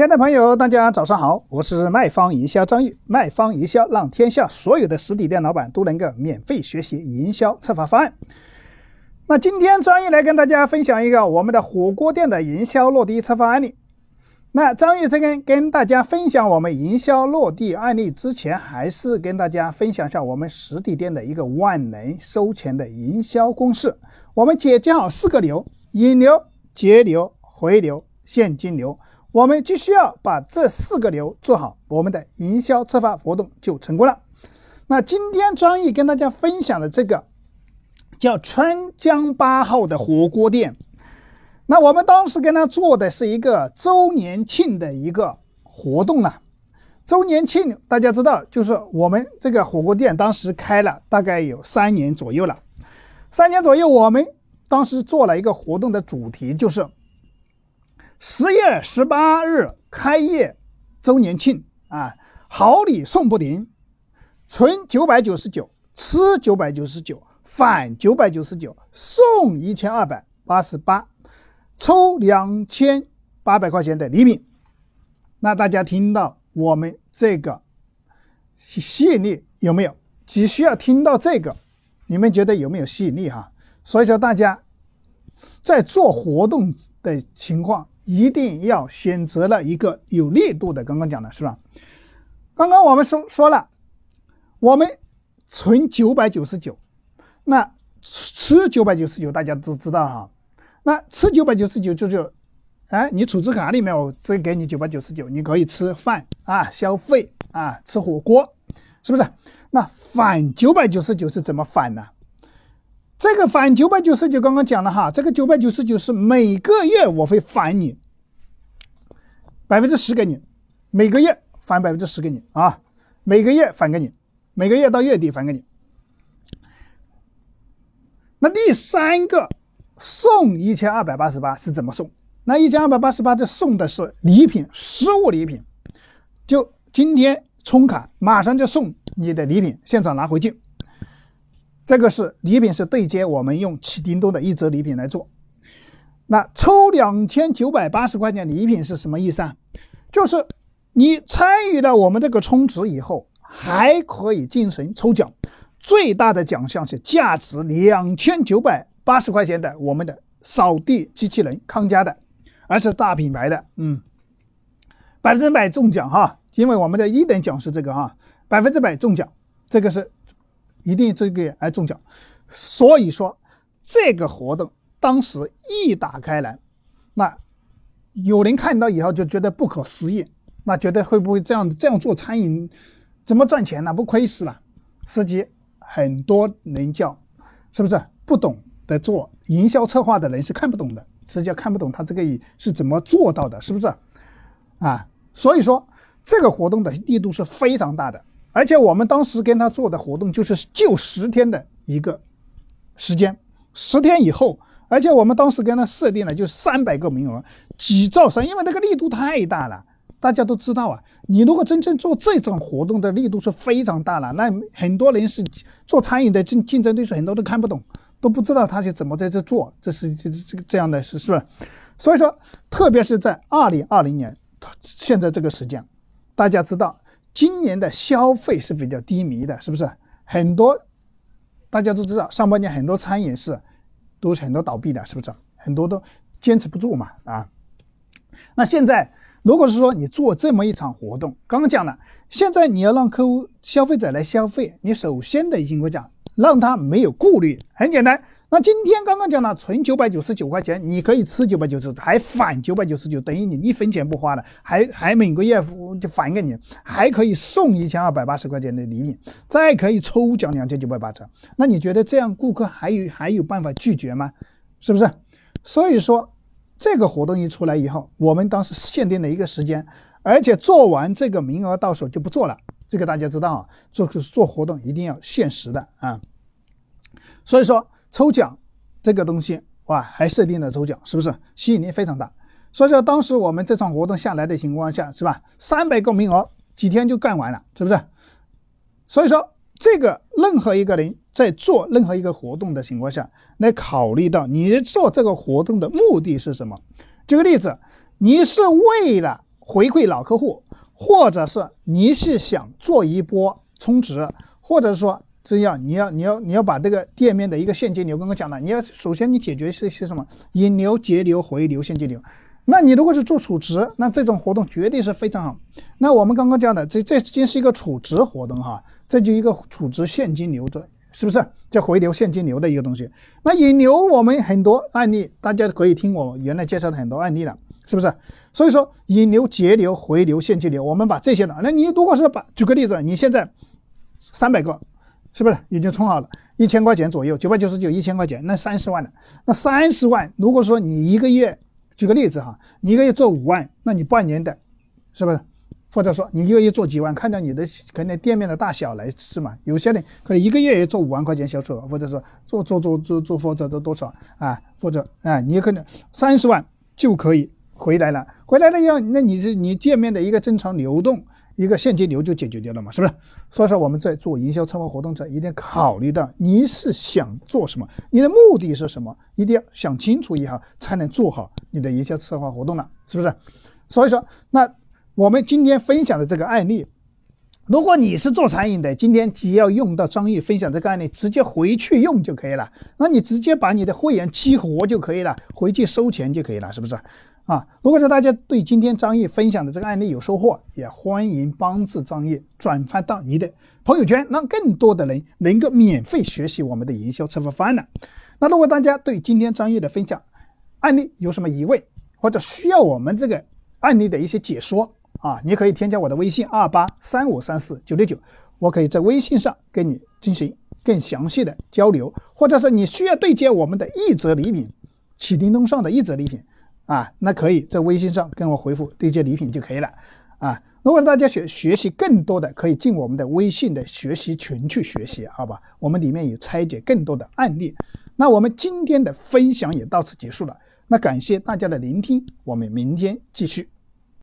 亲爱的朋友，大家早上好，我是卖方营销张玉。卖方营销让天下所有的实体店老板都能够免费学习营销策划方案。那今天张玉来跟大家分享一个我们的火锅店的营销落地策划案例。那张玉在跟跟大家分享我们营销落地案例之前，还是跟大家分享一下我们实体店的一个万能收钱的营销公式。我们解决好四个流：引流、节流、回流、现金流。我们就需要把这四个流做好，我们的营销策划活动就成功了。那今天张毅跟大家分享的这个叫川江八号的火锅店，那我们当时跟他做的是一个周年庆的一个活动呢。周年庆大家知道，就是我们这个火锅店当时开了大概有三年左右了，三年左右，我们当时做了一个活动的主题就是。十月十八日开业周年庆啊，好礼送不停，存九百九十九，吃九百九十九，返九百九十九，送一千二百八十八，抽两千八百块钱的礼品。那大家听到我们这个吸引力有没有？只需要听到这个，你们觉得有没有吸引力哈？所以说大家在做活动的情况。一定要选择了一个有力度的，刚刚讲的是吧？刚刚我们说说了，我们存九百九十九，那吃九百九十九，大家都知道哈。那吃九百九十九就就，哎，你储值卡里面我只给你九百九十九，你可以吃饭啊，消费啊，吃火锅，是不是？那返九百九十九是怎么返呢？这个返九百九十九，刚刚讲了哈，这个九百九十九是每个月我会返你百分之十给你，每个月返百分之十给你啊，每个月返给你，每个月到月底返给你。那第三个送一千二百八十八是怎么送？那一千二百八十八这送的是礼品，实物礼品，就今天充卡马上就送你的礼品，现场拿回去。这个是礼品，是对接我们用启叮咚的一折礼品来做。那抽两千九百八十块钱礼品是什么意思啊？就是你参与了我们这个充值以后，还可以进行抽奖。最大的奖项是价值两千九百八十块钱的我们的扫地机器人康佳的，而是大品牌的，嗯，百分之百中奖哈。因为我们的一等奖是这个哈，百分之百中奖，这个是。一定这个来中奖，所以说这个活动当时一打开来，那有人看到以后就觉得不可思议，那觉得会不会这样这样做餐饮怎么赚钱呢？不亏死了？实际很多人叫是不是不懂得做营销策划的人是看不懂的，实际看不懂他这个是怎么做到的，是不是？啊，所以说这个活动的力度是非常大的。而且我们当时跟他做的活动就是就十天的一个时间，十天以后，而且我们当时跟他设定了就三百个名额，几兆三，因为那个力度太大了。大家都知道啊，你如果真正做这种活动的力度是非常大了，那很多人是做餐饮的竞竞争对手，很多都看不懂，都不知道他是怎么在这做，这是这这这样的事，是不是？所以说，特别是在二零二零年现在这个时间，大家知道。今年的消费是比较低迷的，是不是？很多大家都知道，上半年很多餐饮是都是很多倒闭的，是不是？很多都坚持不住嘛，啊。那现在如果是说你做这么一场活动，刚刚讲了，现在你要让客户消费者来消费，你首先的情况讲，让他没有顾虑，很简单。那今天刚刚讲了，存九百九十九块钱，你可以吃九百九十九，还返九百九十九，等于你一分钱不花了，还还每个月就返给你，还可以送一千二百八十块钱的礼品，再可以抽奖两千九百八十。那你觉得这样顾客还有还有办法拒绝吗？是不是？所以说这个活动一出来以后，我们当时限定了一个时间，而且做完这个名额到手就不做了。这个大家知道啊，做做活动一定要限时的啊。所以说。抽奖这个东西哇，还设定了抽奖，是不是吸引力非常大？所以说当时我们这场活动下来的情况下，是吧？三百个名额几天就干完了，是不是？所以说这个任何一个人在做任何一个活动的情况下，来考虑到你做这个活动的目的是什么？举个例子，你是为了回馈老客户，或者是你是想做一波充值，或者说这样你要你要你要把这个店面的一个现金流，刚刚讲了，你要首先你解决是些什么引流、节流、回流、现金流。那你如果是做储值，那这种活动绝对是非常好。那我们刚刚讲的，这这已经是一个储值活动哈，这就一个储值现金流的，是不是？叫回流现金流的一个东西。那引流我们很多案例，大家可以听我原来介绍的很多案例了，是不是？所以说引流、节流、回流、现金流，我们把这些了。那你如果是把举个例子，你现在三百个，是不是已经充好了？一千块钱左右，九百九十九，一千块钱，那三十万了。那三十万，如果说你一个月。举个例子哈，你一个月做五万，那你半年的，是不是？或者说你一个月做几万，看到你的可能店面的大小来是嘛？有些人可能一个月也做五万块钱销售额，或者说做做做做做或者做多少啊？或者啊，你可能三十万就可以回来了，回来了要那你是你店面的一个正常流动。一个现金流就解决掉了嘛，是不是？所以说我们在做营销策划活动者，一定考虑到你是想做什么，你的目的是什么，一定要想清楚以后才能做好你的营销策划活动了，是不是？所以说，那我们今天分享的这个案例，如果你是做餐饮的，今天只要用到张毅分享这个案例，直接回去用就可以了，那你直接把你的会员激活就可以了，回去收钱就可以了，是不是？啊，如果说大家对今天张毅分享的这个案例有收获，也欢迎帮助张毅转发到你的朋友圈，让更多的人能够免费学习我们的营销策划方案呢。那如果大家对今天张毅的分享案例有什么疑问，或者需要我们这个案例的一些解说啊，你可以添加我的微信二八三五三四九六九，我可以在微信上跟你进行更详细的交流，或者是你需要对接我们的一折礼品，启叮咚上的一折礼品。啊，那可以在微信上跟我回复对接礼品就可以了。啊，如果大家学学习更多的，可以进我们的微信的学习群去学习，好吧？我们里面有拆解更多的案例。那我们今天的分享也到此结束了。那感谢大家的聆听，我们明天继续。